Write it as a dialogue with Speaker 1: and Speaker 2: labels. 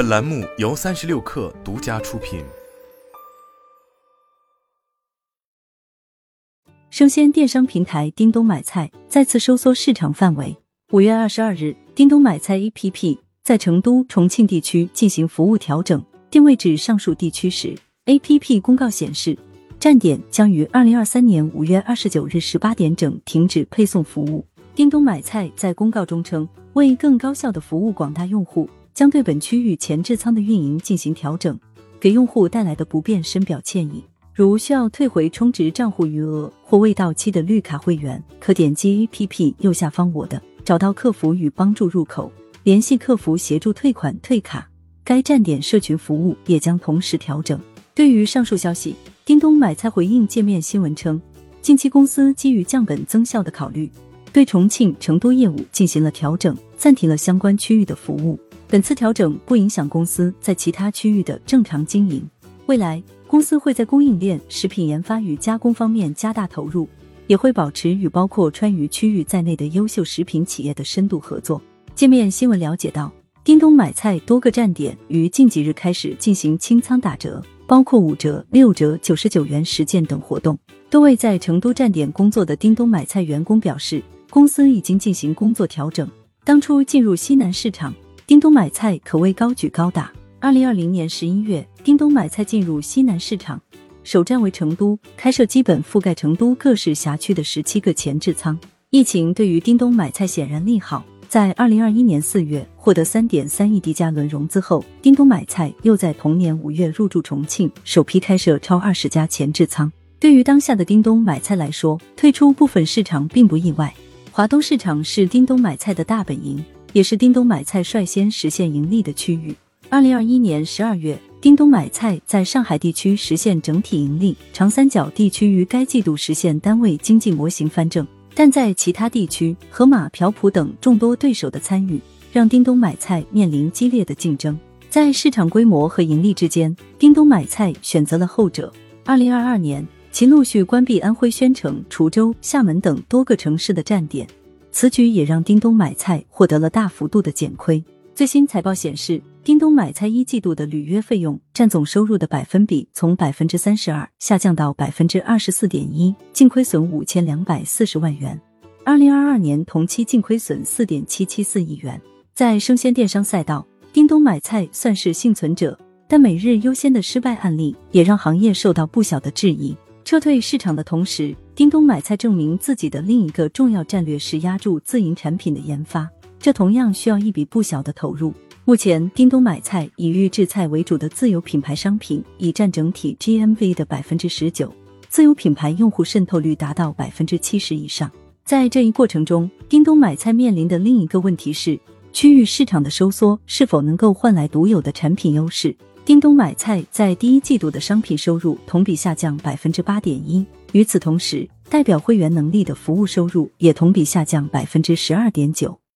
Speaker 1: 本栏目由三十六氪独家出品。
Speaker 2: 生鲜电商平台叮咚买菜再次收缩市场范围。五月二十二日，叮咚买菜 APP 在成都、重庆地区进行服务调整，定位至上述地区时，APP 公告显示，站点将于二零二三年五月二十九日十八点整停止配送服务。叮咚买菜在公告中称，为更高效的服务广大用户，将对本区域前置仓的运营进行调整，给用户带来的不便深表歉意。如需要退回充值账户余额或未到期的绿卡会员，可点击 APP 右下方“我的”，找到客服与帮助入口，联系客服协助退款退卡。该站点社群服务也将同时调整。对于上述消息，叮咚买菜回应界面新闻称，近期公司基于降本增效的考虑，对重庆、成都业务进行了调整，暂停了相关区域的服务。本次调整不影响公司在其他区域的正常经营。未来，公司会在供应链、食品研发与加工方面加大投入，也会保持与包括川渝区域在内的优秀食品企业的深度合作。界面新闻了解到，叮咚买菜多个站点于近几日开始进行清仓打折，包括五折、六折、九十九元十件等活动。多位在成都站点工作的叮咚买菜员工表示，公司已经进行工作调整。当初进入西南市场，叮咚买菜可谓高举高打。二零二零年十一月，叮咚买菜进入西南市场，首站为成都，开设基本覆盖成都各市辖区的十七个前置仓。疫情对于叮咚买菜显然利好，在二零二一年四月获得三点三亿低价轮融资后，叮咚买菜又在同年五月入驻重庆，首批开设超二十家前置仓。对于当下的叮咚买菜来说，退出部分市场并不意外。华东市场是叮咚买菜的大本营，也是叮咚买菜率先实现盈利的区域。二零二一年十二月，叮咚买菜在上海地区实现整体盈利，长三角地区于该季度实现单位经济模型翻正。但在其他地区，盒马、朴朴等众多对手的参与，让叮咚买菜面临激烈的竞争。在市场规模和盈利之间，叮咚买菜选择了后者。二零二二年，其陆续关闭安徽宣城、滁州、厦门等多个城市的站点，此举也让叮咚买菜获得了大幅度的减亏。最新财报显示，叮咚买菜一季度的履约费用占总收入的百分比从百分之三十二下降到百分之二十四点一，净亏损五千两百四十万元。二零二二年同期净亏损四点七七四亿元。在生鲜电商赛道，叮咚买菜算是幸存者，但每日优先的失败案例也让行业受到不小的质疑。撤退市场的同时，叮咚买菜证明自己的另一个重要战略是压住自营产品的研发。这同样需要一笔不小的投入。目前，叮咚买菜以预制菜为主的自有品牌商品已占整体 GMV 的百分之十九，自有品牌用户渗透率达到百分之七十以上。在这一过程中，叮咚买菜面临的另一个问题是，区域市场的收缩是否能够换来独有的产品优势？叮咚买菜在第一季度的商品收入同比下降百分之八点一，与此同时，代表会员能力的服务收入也同比下降百分之十二点九。